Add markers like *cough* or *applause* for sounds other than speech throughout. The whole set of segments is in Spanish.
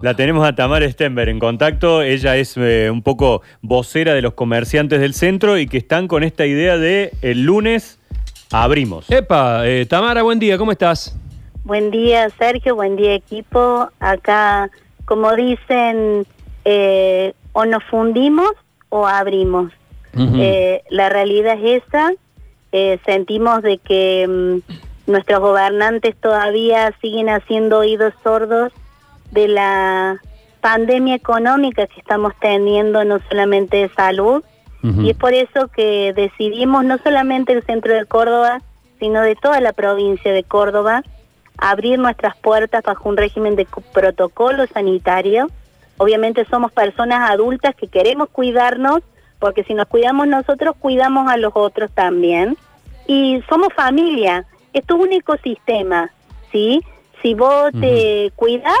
La tenemos a Tamara Stenberg en contacto. Ella es eh, un poco vocera de los comerciantes del centro y que están con esta idea de el lunes abrimos. Epa, eh, Tamara, buen día, ¿cómo estás? Buen día, Sergio, buen día, equipo. Acá, como dicen, eh, o nos fundimos o abrimos. Eh, la realidad es esa. Eh, sentimos de que mm, nuestros gobernantes todavía siguen haciendo oídos sordos de la pandemia económica que estamos teniendo, no solamente de salud, y es por eso que decidimos, no solamente el centro de Córdoba, sino de toda la provincia de Córdoba, abrir nuestras puertas bajo un régimen de protocolo sanitario. Obviamente somos personas adultas que queremos cuidarnos, porque si nos cuidamos nosotros, cuidamos a los otros también. Y somos familia, esto es un ecosistema, ¿sí? Si vos te cuidas,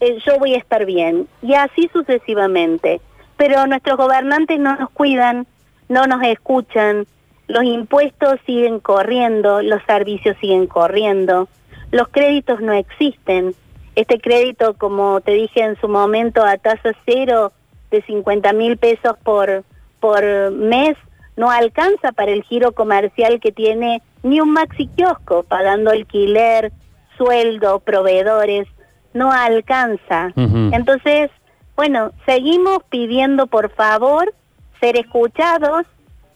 eh, yo voy a estar bien. Y así sucesivamente. Pero nuestros gobernantes no nos cuidan, no nos escuchan, los impuestos siguen corriendo, los servicios siguen corriendo, los créditos no existen. Este crédito, como te dije en su momento, a tasa cero de 50 mil pesos por, por mes, no alcanza para el giro comercial que tiene ni un maxi kiosco, pagando alquiler, sueldo, proveedores, no alcanza. Entonces, bueno, seguimos pidiendo por favor ser escuchados,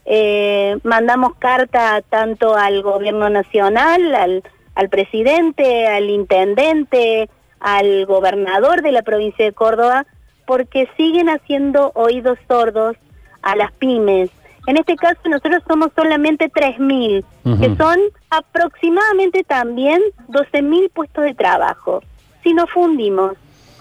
eh, mandamos carta tanto al gobierno nacional, al, al presidente, al intendente, al gobernador de la provincia de Córdoba, porque siguen haciendo oídos sordos a las pymes. En este caso nosotros somos solamente 3.000, Ujú. que son aproximadamente también 12.000 puestos de trabajo. Si nos fundimos,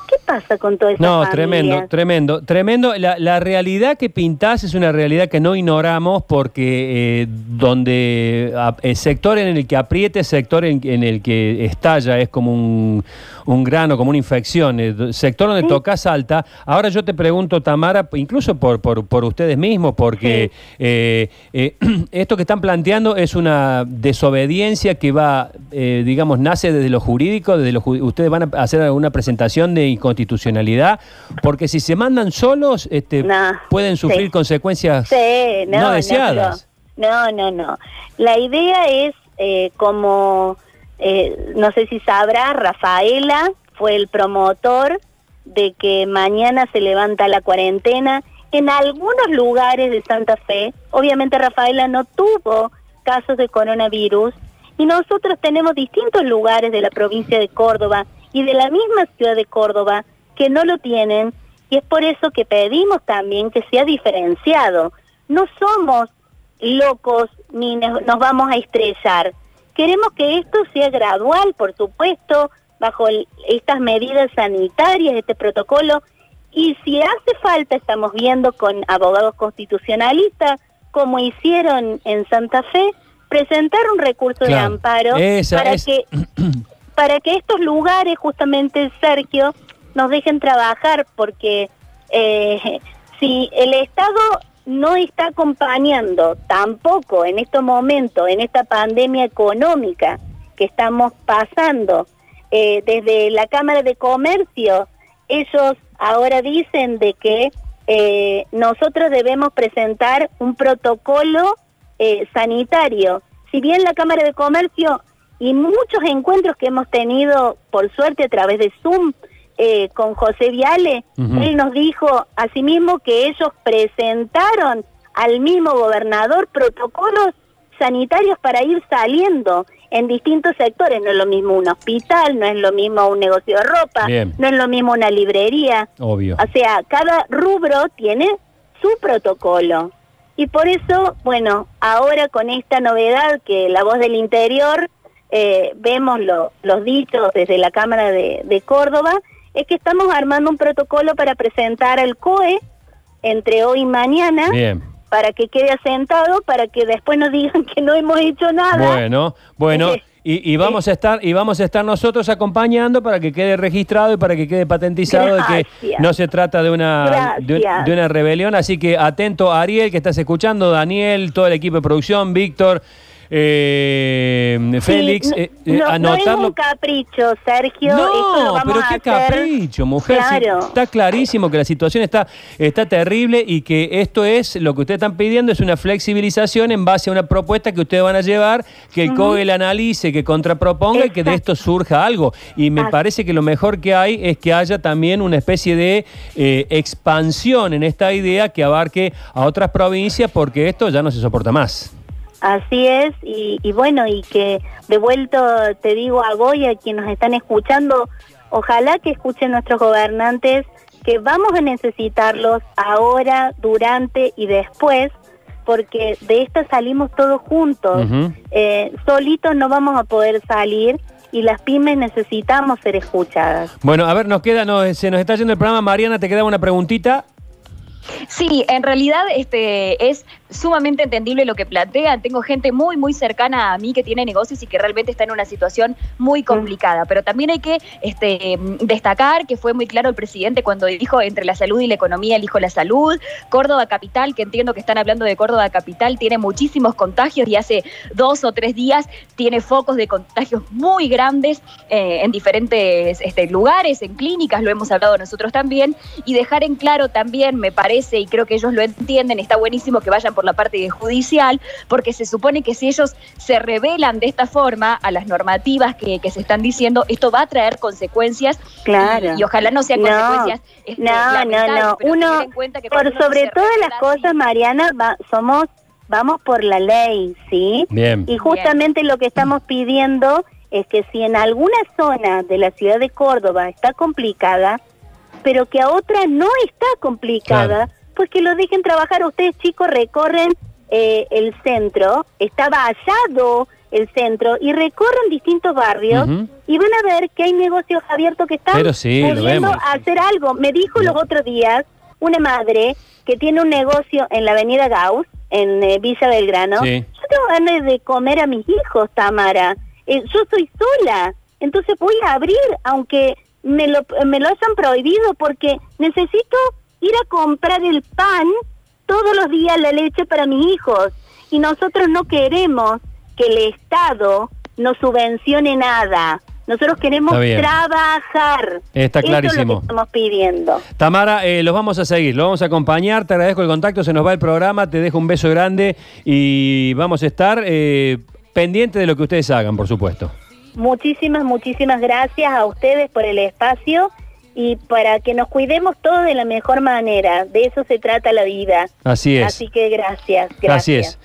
¿qué pasa con todas esas No, familias? tremendo, tremendo, tremendo. La, la realidad que pintás es una realidad que no ignoramos porque eh, donde a- el sector en el que apriete, sector en, en el que estalla, es como un, un grano, como una infección. eh, do- sector donde tocas alta. Ahora yo te pregunto, Tamara, incluso por, por, por ustedes mismos, porque eh, eh, *clears throat* esto que están planteando es una desobediencia que va, eh, digamos, nace desde lo jurídico, desde lo ustedes van a hacer alguna presentación de inconstitucionalidad, porque si se mandan solos, este, No, pueden sufrir sí. consecuencias Sí, no, no deseadas. No, no, no. La idea es eh, como, eh, no sé si sabrá, Rafaela fue el promotor de que mañana se levanta la cuarentena en algunos lugares de Santa Fe. Obviamente Rafaela no tuvo casos de coronavirus y nosotros tenemos distintos lugares de la provincia de Córdoba y de la misma ciudad de Córdoba que no lo tienen y es por eso que pedimos también que sea diferenciado. No somos locos ni nos vamos a estrellar. Queremos que esto sea gradual, por supuesto, bajo estas medidas sanitarias, este protocolo, y si hace falta, estamos viendo con abogados constitucionalistas, como hicieron en Santa Fe, presentar un recurso de amparo Esa para es- que *clears throat* para que estos lugares, justamente Sergio, nos dejen trabajar, porque eh, si el Estado no está acompañando tampoco en estos momentos, en esta pandemia económica que estamos pasando, eh, desde la Cámara de Comercio, ellos ahora dicen de que eh, nosotros debemos presentar un protocolo sanitario. Si bien la Cámara de Comercio y muchos encuentros que hemos tenido, por suerte, a través de Zoom eh, con José Viale, él nos dijo asimismo que ellos presentaron al mismo gobernador protocolos sanitarios para ir saliendo en distintos sectores. No es lo mismo un hospital, no es lo mismo un negocio de ropa, Bien. no es lo mismo una librería. Obvio. O sea, cada rubro tiene su protocolo. Y por eso, bueno, ahora con esta novedad que la voz del interior, eh, vemos lo- los dichos desde la Cámara de, de Córdoba, es que estamos armando un protocolo para presentar al COE entre hoy y mañana, Bien. para que quede asentado, para que después nos digan que no hemos hecho nada. Bueno, bueno, y, y vamos a estar y vamos a estar nosotros acompañando para que quede registrado y para que quede patentizado de que no se trata de una de, un- de una rebelión, así que atento Ariel que estás escuchando, Daniel, todo el equipo de producción, Víctor, eh, Félix, Sí, eh, no, eh, no- es un capricho, Sergio. esto lo No, vamos pero qué capricho, mujer. está clarísimo que la situación está, está terrible y que esto es, lo que ustedes están pidiendo es una flexibilización en base a una propuesta que ustedes van a llevar, que el COE la analice, que contraproponga y que de esto surja algo. Y me parece que lo mejor que hay es que haya también una especie de eh, expansión en esta idea que abarque a otras provincias porque esto ya no se soporta más. Así es, y, y bueno, y que de vuelto te digo a Goya, quienes nos están escuchando, ojalá que escuchen nuestros gobernantes, que vamos a necesitarlos ahora, durante y después, porque de esta salimos todos juntos. Eh, solitos no vamos a poder salir y las pymes necesitamos ser escuchadas. Bueno, a ver, nos queda, no, se nos está yendo el programa. Mariana, te queda una preguntita. Sí, en realidad este es sumamente entendible lo que plantean. Tengo gente muy, muy cercana a mí que tiene negocios y que realmente está en una situación muy complicada. Pero también hay que este, destacar que fue muy claro el presidente cuando dijo entre la salud y la economía elijo la salud. Córdoba Capital, que entiendo que están hablando de Córdoba Capital, tiene muchísimos contagios y hace dos o tres días tiene focos de contagios muy grandes eh, en diferentes este, lugares, en clínicas, lo hemos hablado nosotros también. Y dejar en claro también, me parece, y creo que ellos lo entienden, está buenísimo que vayan por la parte de judicial, porque se supone que si ellos se revelan de esta forma a las normativas que, que se están diciendo, esto va a traer consecuencias Claro. y, y ojalá no sean No, consecuencias. este, No, no, no. Uno, que por uno sobre todas las cosas, Mariana, va- somos, vamos por la ley, ¿sí? Bien. Y justamente lo que estamos pidiendo es que si en alguna zona de la ciudad de Córdoba está complicada, pero que a otra no está complicada, Claro. Pues que lo dejen trabajar. Ustedes chicos recorren eh, el centro, está vallado el centro y recorren distintos barrios y van a ver que hay negocios abiertos que están Pero sí, pudiendo hacer algo. Me dijo los otros días una madre que tiene un negocio en la avenida Gauss, en eh, Villa Belgrano. Sí. Yo tengo ganas de comer a mis hijos, Tamara. Eh, yo soy sola, entonces voy a abrir, aunque me lo, me lo hayan prohibido, porque necesito ir a comprar el pan todos los días, la leche para mis hijos. Y nosotros no queremos que el Estado nos subvencione nada. Nosotros queremos Está trabajar. Está Eso es lo clarísimo. que estamos pidiendo. Tamara, eh, los vamos a seguir, los vamos a acompañar, te agradezco el contacto, se nos va el programa, te dejo un beso grande y vamos a estar eh, pendientes de lo que ustedes hagan, por supuesto. Muchísimas, muchísimas gracias a ustedes por el espacio y para que nos cuidemos todos de la mejor manera. De eso se trata la vida. Así es. Así que gracias, gracias. Así es.